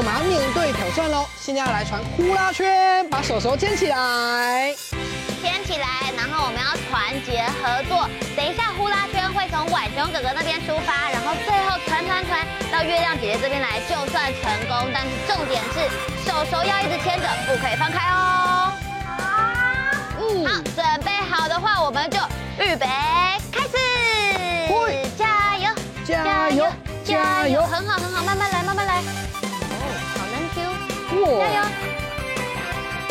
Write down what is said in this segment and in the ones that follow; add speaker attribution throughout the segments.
Speaker 1: 我们要面对挑战喽！现在要来传呼啦圈，把手手牵起来，
Speaker 2: 牵起来，然后我们要团结合作。等一下呼啦圈会从浣熊哥哥那边出发，然后最后团团团到月亮姐姐这边来，就算成功。但是重点是手手要一直牵着，不可以放开哦。好，嗯，好，准备好的话，我们就预备开始，加油，
Speaker 1: 加油，加油，
Speaker 2: 很好很好，慢慢来，慢慢来。加油！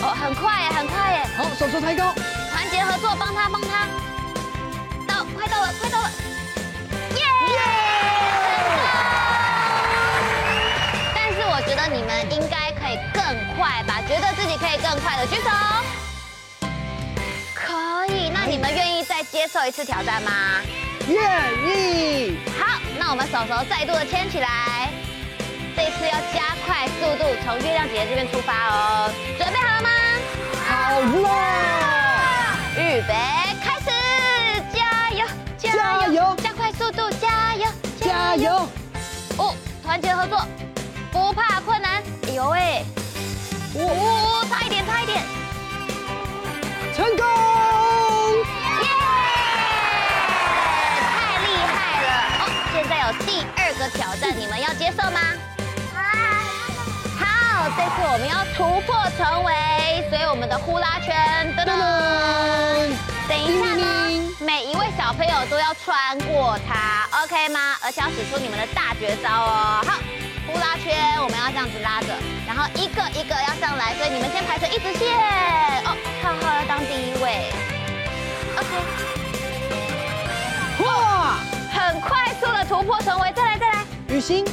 Speaker 2: 哦，很快耶，很快耶！
Speaker 1: 好，手手抬高，
Speaker 2: 团结合作，帮他，帮他。到，快到了，快到了！耶！但是我觉得你们应该可以更快吧？觉得自己可以更快的举手。可以，那你们愿意再接受一次挑战吗？
Speaker 1: 愿意。
Speaker 2: 好，那我们手手再度的牵起来。这次要速度，从月亮姐姐这边出发哦。准备好了吗？
Speaker 1: 好了。
Speaker 2: 预备，开始！加油！加油！加快速度！加油！
Speaker 1: 加油！
Speaker 2: 哦，团结合作，不怕困难。哎呦喂！哦，差一点，差一点。
Speaker 1: 成功！
Speaker 2: 耶！太厉害了！哦，现在有第二个挑战，你们要接受吗？这次我们要突破重围，所以我们的呼啦圈，噔噔，等一下呢，每一位小朋友都要穿过它，OK 吗？而且要使出你们的大绝招哦。好，呼啦圈我们要这样子拉着，然后一个一个要上来，所以你们先排成一直线。哦，浩浩要当第一位，OK。哇，很快速的突破重围，再来再来，
Speaker 1: 雨欣。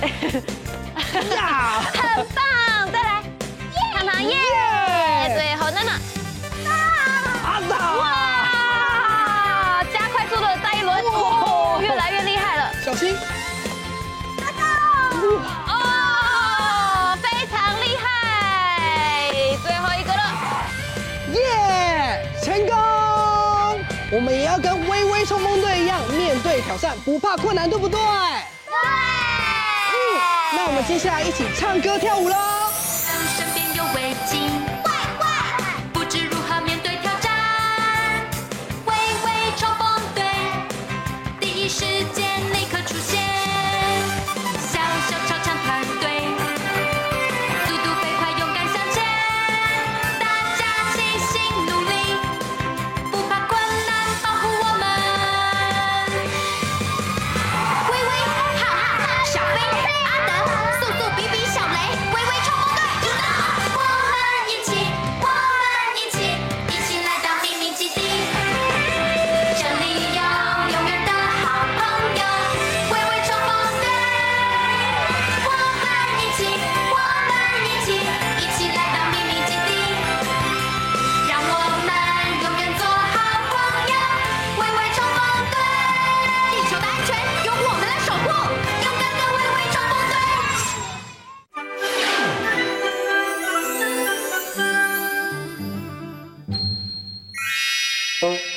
Speaker 2: 呀，很棒！再来，糖糖耶！最后娜娜，
Speaker 1: 啊！
Speaker 2: 哇！加快速度的再一轮，哦，越来越厉害了。
Speaker 1: 小心！
Speaker 2: 哦，非常厉害！最后一个了，
Speaker 1: 耶！成功！我们也要跟微微冲锋队一样，面对挑战不怕困难，对不对？我们接下来一起唱歌跳舞喽！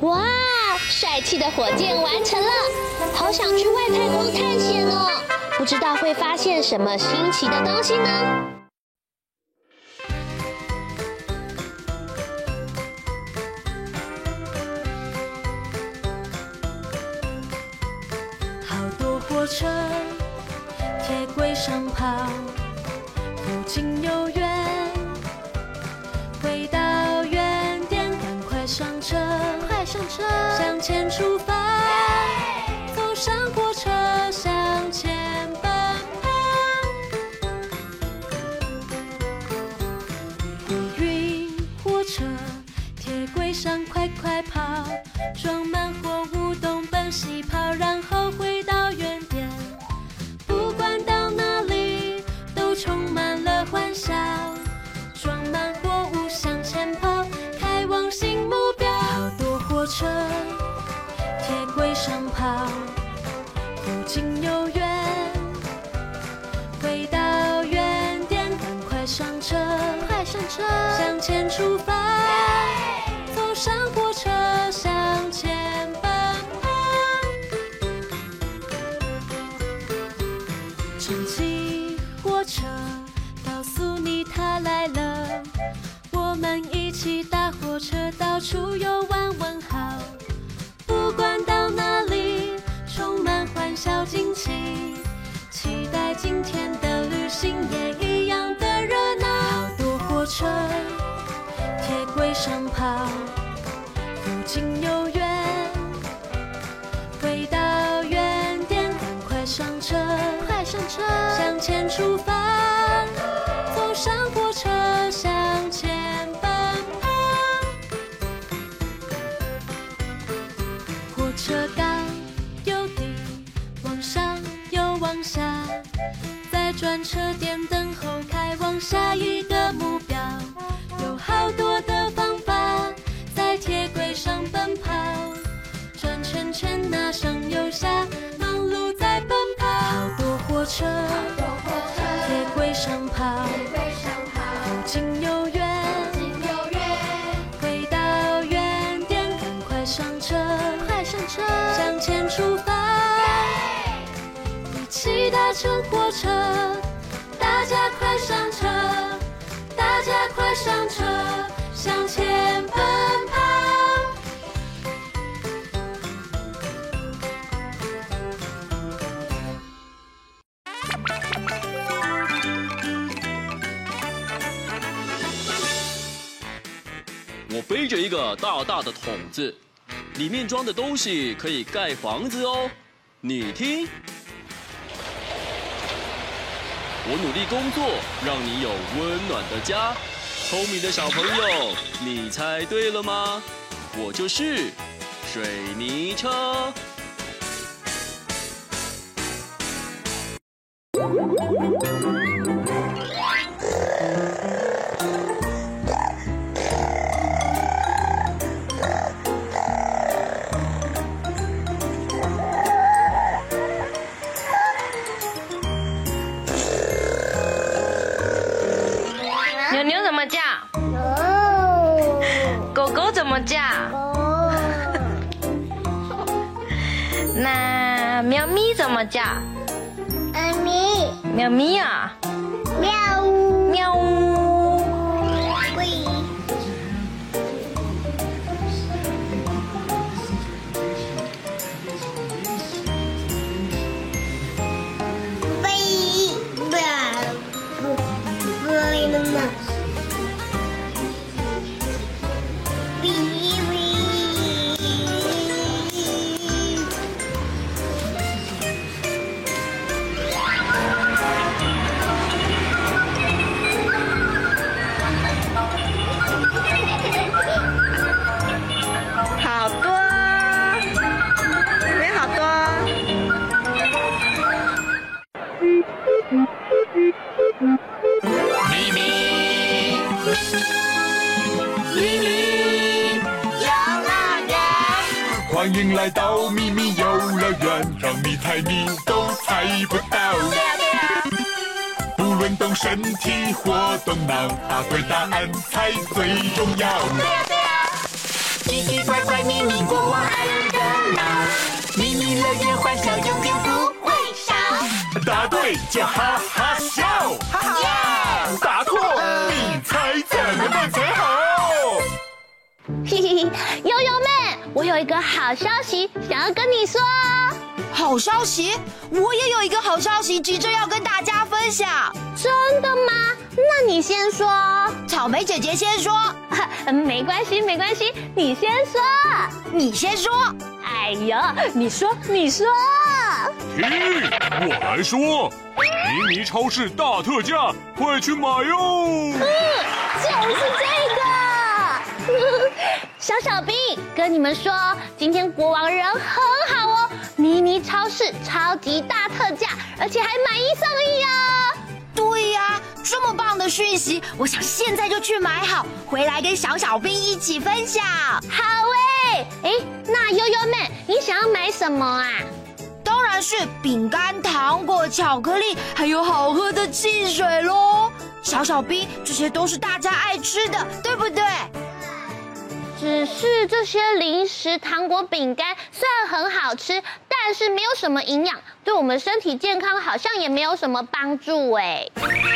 Speaker 3: 哇，帅气的火箭完成了，好想去外太空探险哦！不知道会发现什么新奇的东西呢？
Speaker 4: 好多火车。铁轨上跑，不近又远，前出不近又远。回到原点，赶快上车，
Speaker 3: 快上车，
Speaker 4: 向前出发。走上火上跑，不近又远。回到原点，赶快上车，
Speaker 3: 快上车，
Speaker 4: 向前出发，走上火车向前奔跑。火车刚有地，往上又往下，在转车点等候，开往下一上车，快上
Speaker 3: 车，
Speaker 4: 向前出发，一起搭乘火车，大家快上车，大家快上车，向前奔跑。
Speaker 5: 我背着一个大大的桶子，里面装的东西可以盖房子哦。你听，我努力工作，让你有温暖的家。聪明的小朋友，你猜对了吗？我就是水泥
Speaker 6: 车。叫？妈咪，喵咪啊，
Speaker 7: 咪咪，游乐园，欢迎来到咪咪游乐园，让你猜谜都猜不到。不论动身体或动脑，答对答案才最重要。对呀对呀奇奇怪怪，咪咪国王爱热闹，咪咪乐园欢笑永远不会少。答对就哈哈笑，哈哈，答错你猜怎么办才好？
Speaker 3: 嘿嘿嘿，悠悠妹，我有一个好消息想要跟你说。
Speaker 8: 好消息！我也有一个好消息，急着要跟大家分享。
Speaker 3: 真的吗？那你先说。
Speaker 8: 草莓姐姐先说。
Speaker 3: 没关系，没关系，你先说。
Speaker 8: 你先说。
Speaker 3: 哎呦，你说，你说。
Speaker 7: 咦，我来说，迷你超市大特价，快去买哟！
Speaker 3: 嗯，就是这个。小小兵跟你们说，今天国王人很好哦，迷你超市超级大特价，而且还买一送一哦。
Speaker 8: 对呀，这么棒的讯息，我想现在就去买好，回来跟小小兵一起分享。
Speaker 3: 好喂，哎，那悠悠妹，你想要买什么啊？
Speaker 8: 当然是饼干、糖果、巧克力，还有好喝的汽水喽。小小兵，这些都是大家爱吃的，对不对？
Speaker 3: 只是这些零食、糖果、饼干虽然很好吃，但是没有什么营养，对我们身体健康好像也没有什么帮助哎。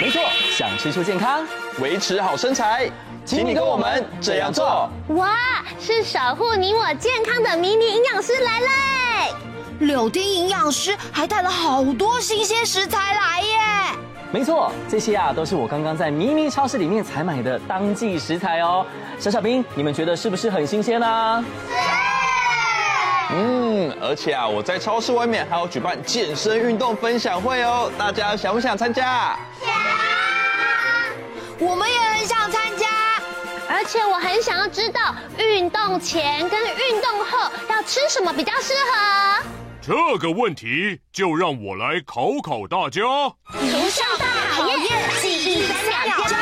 Speaker 9: 没错，想吃出健康，维持好身材，请你跟我们这样做。
Speaker 3: 哇，是守护你我健康的迷你营养师来嘞！
Speaker 8: 柳丁营养师还带了好多新鲜食材来耶。
Speaker 9: 没错，这些啊都是我刚刚在咪咪超市里面采买的当季食材哦。小小兵，你们觉得是不是很新鲜呢？
Speaker 10: 是。嗯，而且啊，我在超市外面还有举办健身运动分享会哦，大家想不想参加？
Speaker 8: 想。我们也很想参加，
Speaker 3: 而且我很想要知道运动前跟运动后要吃什么比较适合。
Speaker 7: 这个问题就让我来考考大家。
Speaker 8: 图上大考验记忆三秒钟。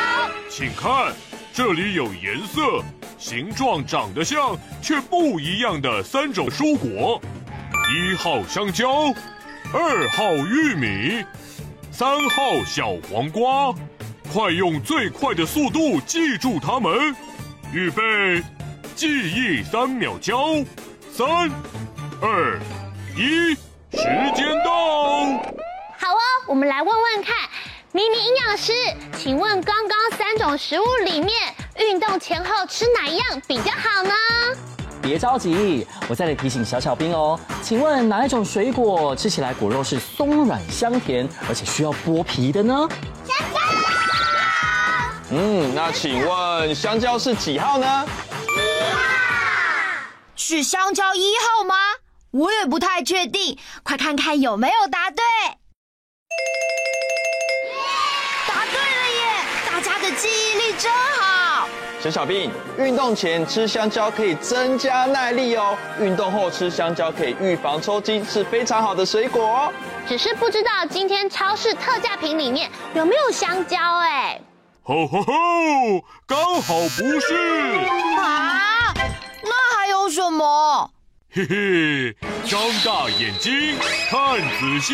Speaker 7: 请看，这里有颜色、形状长得像却不一样的三种蔬果：一号香蕉，二号玉米，三号小黄瓜。快用最快的速度记住它们。预备，记忆三秒交，三，二。一，时间到。
Speaker 3: 好哦，我们来问问看，迷你营养师，请问刚刚三种食物里面，运动前后吃哪一样比较好呢？
Speaker 9: 别着急，我再来提醒小小兵哦。请问哪一种水果吃起来果肉是松软香甜，而且需要剥皮的呢？
Speaker 10: 香蕉。嗯，那请问香蕉是几号呢？
Speaker 8: 一号。是香蕉一号吗？我也不太确定，快看看有没有答对。答对了耶！大家的记忆力真好。
Speaker 10: 小小兵，运动前吃香蕉可以增加耐力哦，运动后吃香蕉可以预防抽筋，是非常好的水果哦。
Speaker 3: 只是不知道今天超市特价品里面有没有香蕉哎。
Speaker 7: 吼吼吼！刚好不是。
Speaker 8: 啊？那还有什么？
Speaker 7: 嘿嘿，张大眼睛看仔细，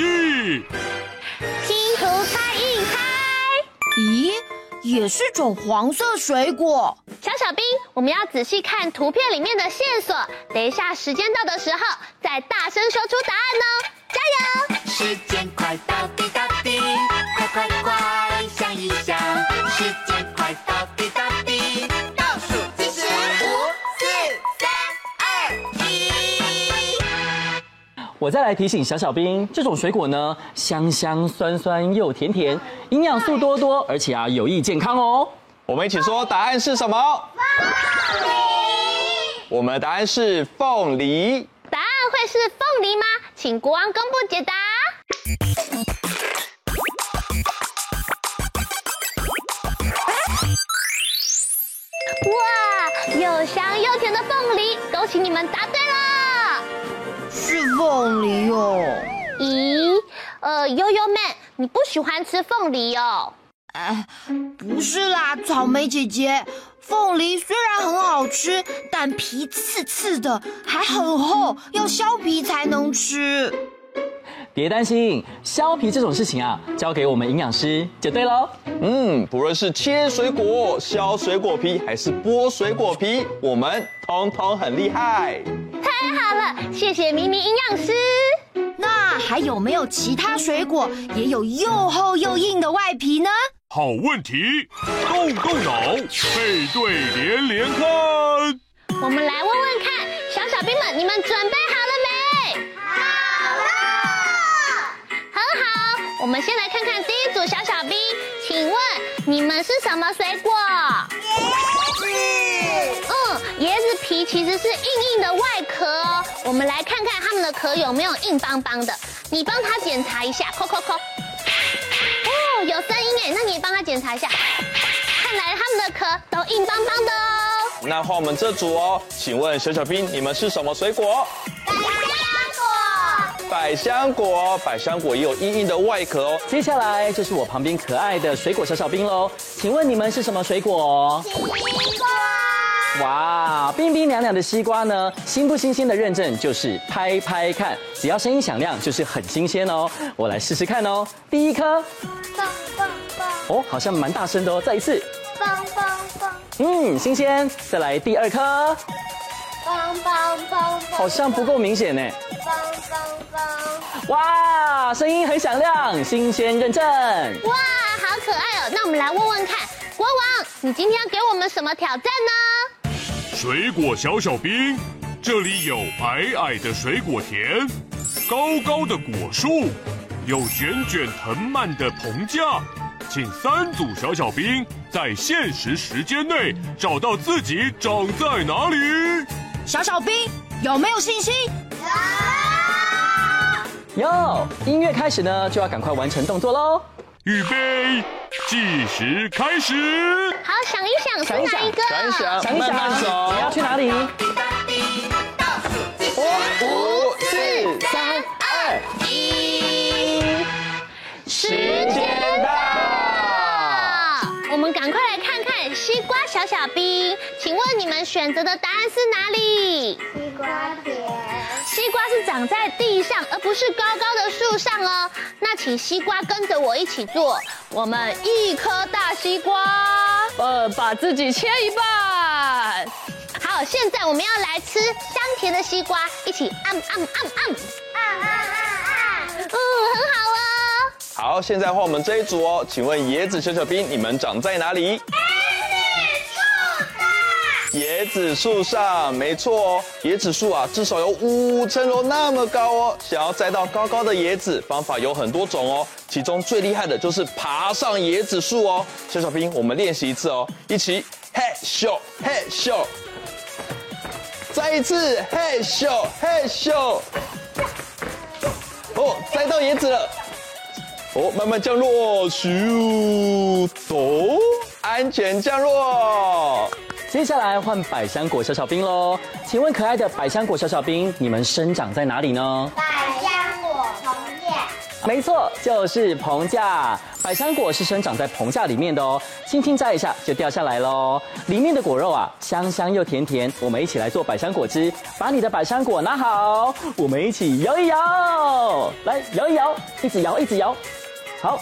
Speaker 3: 拼图猜一猜。
Speaker 8: 咦，也是种黄色水果。
Speaker 3: 小小兵，我们要仔细看图片里面的线索。等一下时间到的时候，再大声说出答案哦！加油！
Speaker 11: 时间快到滴答
Speaker 9: 我再来提醒小小兵，这种水果呢，香香酸酸又甜甜，营养素多多，而且啊有益健康哦。
Speaker 10: 我们一起说答案是什么？凤梨。我们的答案是凤梨。
Speaker 3: 答案会是凤梨吗？请国王公布解答。哇，又香又甜的凤梨，恭喜你们答对了。
Speaker 8: 凤梨哦？
Speaker 3: 咦，呃，悠悠妹，你不喜欢吃凤梨哦？
Speaker 8: 哎，不是啦，草莓姐姐，凤梨虽然很好吃，但皮刺刺的，还很厚，要削皮才能吃。
Speaker 9: 别担心，削皮这种事情啊，交给我们营养师就对喽。
Speaker 10: 嗯，不论是切水果、削水果皮，还是剥水果皮，我们通通很厉害。
Speaker 3: 太好了，谢谢明明营养师。
Speaker 8: 那还有没有其他水果也有又厚又硬的外皮呢？
Speaker 7: 好问题，动动脑，配对连连看。
Speaker 3: 我们来问问看，小小兵们，你们准备好了没？
Speaker 8: 好了。
Speaker 3: 很好我们先来看看第一组小小兵，请问你们是什么水果？其实是硬硬的外壳哦。我们来看看它们的壳有没有硬邦邦的。你帮它检查一下，扣扣扣。哦，有声音哎，那你帮它检查一下。看来它们的壳都硬邦邦的哦。
Speaker 10: 那换我们这组哦，请问小小兵，你们是什么水果？百香果，百香果也有硬硬的外壳哦。
Speaker 9: 接下来就是我旁边可爱的水果小小兵喽，请问你们是什么水果？哇，冰冰凉凉的西瓜呢？新不新鲜的认证就是拍拍看，只要声音响亮就是很新鲜哦。我来试试看哦。第一颗，
Speaker 3: 棒棒棒。
Speaker 9: 哦，好像蛮大声的哦，再一次，
Speaker 3: 棒棒棒。
Speaker 9: 嗯，新鲜。再来第二颗。
Speaker 3: 棒棒棒，
Speaker 9: 好像不够明显呢。
Speaker 3: 棒棒棒，
Speaker 9: 哇，声音很响亮，新鲜认证。
Speaker 3: 哇，好可爱哦！那我们来问问看，国王，你今天要给我们什么挑战呢？
Speaker 7: 水果小小兵，这里有矮矮的水果田，高高的果树，有卷卷藤蔓的棚架，请三组小小兵在限时时间内找到自己长在哪里。
Speaker 8: 小小兵有没有信心？
Speaker 9: 有。哟，音乐开始呢，就要赶快完成动作喽。
Speaker 7: 预备，计时开始。
Speaker 3: 好，想一想，是哪一个？
Speaker 10: 想一想，
Speaker 9: 想一想，
Speaker 10: 慢慢走。
Speaker 9: 你要去哪里？
Speaker 10: 五、四、三、二、
Speaker 3: 一，时
Speaker 10: 间到。
Speaker 3: 我们赶快来看看西瓜小小兵，请问你们选择的答案是哪里？
Speaker 2: 西瓜田。
Speaker 3: 西瓜是长在地上，而不是高高的树上哦。那请西瓜跟着我一起做，我们一颗大西瓜，
Speaker 1: 呃，把自己切一半。
Speaker 3: 好，现在我们要来吃香甜的西瓜，一起啊啊啊啊啊啊啊！嗯，很好哦。
Speaker 10: 好，现在换我们这一组哦。请问椰子小小兵，你们长在哪里？椰子树上，没错哦。椰子树啊，至少有五层楼那么高哦。想要摘到高高的椰子，方法有很多种哦。其中最厉害的就是爬上椰子树哦。小小兵，我们练习一次哦，一起嘿咻嘿咻，再一次嘿咻嘿咻。哦，摘到椰子了。哦，慢慢降落，咻，走，安全降落。
Speaker 9: 接下来换百香果小小兵喽，请问可爱的百香果小小兵，你们生长在哪里呢？
Speaker 2: 百香果棚架。
Speaker 9: 没错，就是棚架。百香果是生长在棚架里面的哦，轻轻摘一下就掉下来喽。里面的果肉啊，香香又甜甜。我们一起来做百香果汁，把你的百香果拿好，我们一起摇一摇，来摇一摇，一直摇一直摇，好。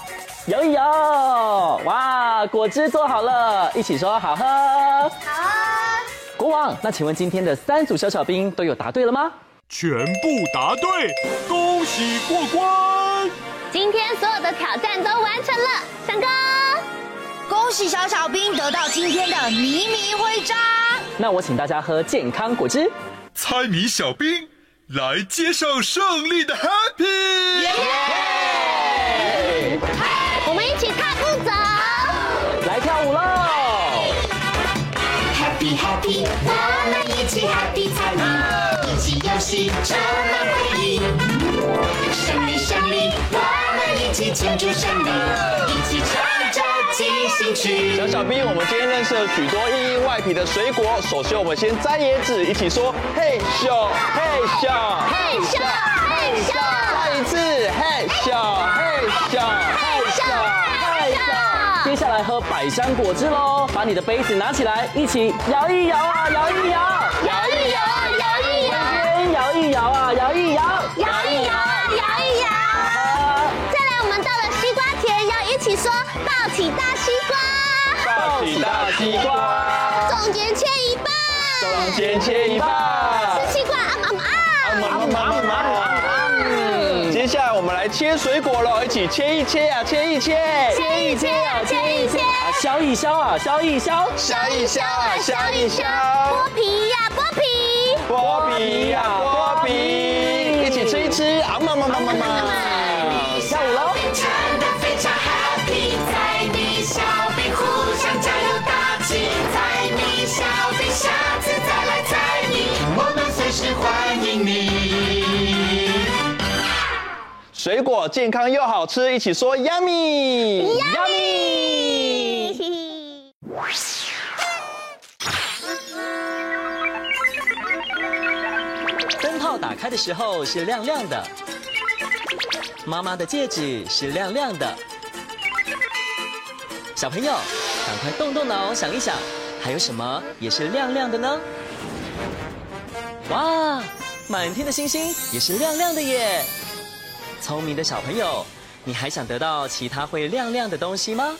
Speaker 9: 摇一摇，哇，果汁做好了，一起说好喝。
Speaker 2: 好。
Speaker 9: 国王，那请问今天的三组小小兵都有答对了吗？
Speaker 7: 全部答对，恭喜过关。
Speaker 3: 今天所有的挑战都完成了，上课。
Speaker 8: 恭喜小小兵得到今天的迷你徽章。
Speaker 9: 那我请大家喝健康果汁。
Speaker 7: 猜谜小兵来接受胜利的 Happy。
Speaker 3: 一起踏步走，
Speaker 9: 来跳舞喽
Speaker 11: ！Happy Happy，我们一起 Happy 猜谜，一起游戏充满回忆。胜利胜利，我们一起庆祝胜利，一起唱着进行曲。
Speaker 10: 小小兵，我们今天认识了许多硬硬外皮的水果。首先，我们先摘椰子，一起说嘿咻嘿咻
Speaker 3: 嘿咻嘿咻，
Speaker 10: 再一次嘿咻嘿咻嘿咻。
Speaker 9: 接下来喝百香果汁喽！把你的杯子拿起来，一起摇一摇啊，摇一摇，
Speaker 3: 摇一摇，摇一摇，
Speaker 9: 摇一摇啊，摇一摇，
Speaker 3: 摇一摇，摇一摇。再来，我们到了西瓜田，要一起说抱起大西瓜，
Speaker 10: 抱起大西瓜，
Speaker 3: 中间切一半，
Speaker 10: 中间切一半，
Speaker 3: 吃西瓜啊啊啊！
Speaker 10: 啊啊啊！切水果了，一起切一切呀，切一切，
Speaker 3: 切一切。呀，切一切，
Speaker 9: 削一削啊，削一削，
Speaker 10: 削一削啊，削一削，
Speaker 3: 剥皮呀，剥皮，
Speaker 10: 剥皮呀，剥皮，一起吃一吃。啊，妈妈妈妈妈，
Speaker 9: 下午喽。欢迎你。
Speaker 10: 水果健康又好吃，一起说 yummy
Speaker 3: yummy。
Speaker 9: 灯泡打开的时候是亮亮的，妈妈的戒指是亮亮的。小朋友，赶快动动脑，想一想，还有什么也是亮亮的呢？哇，满天的星星也是亮亮的耶！聪明的小朋友，你还想得到其他会亮亮的东西吗？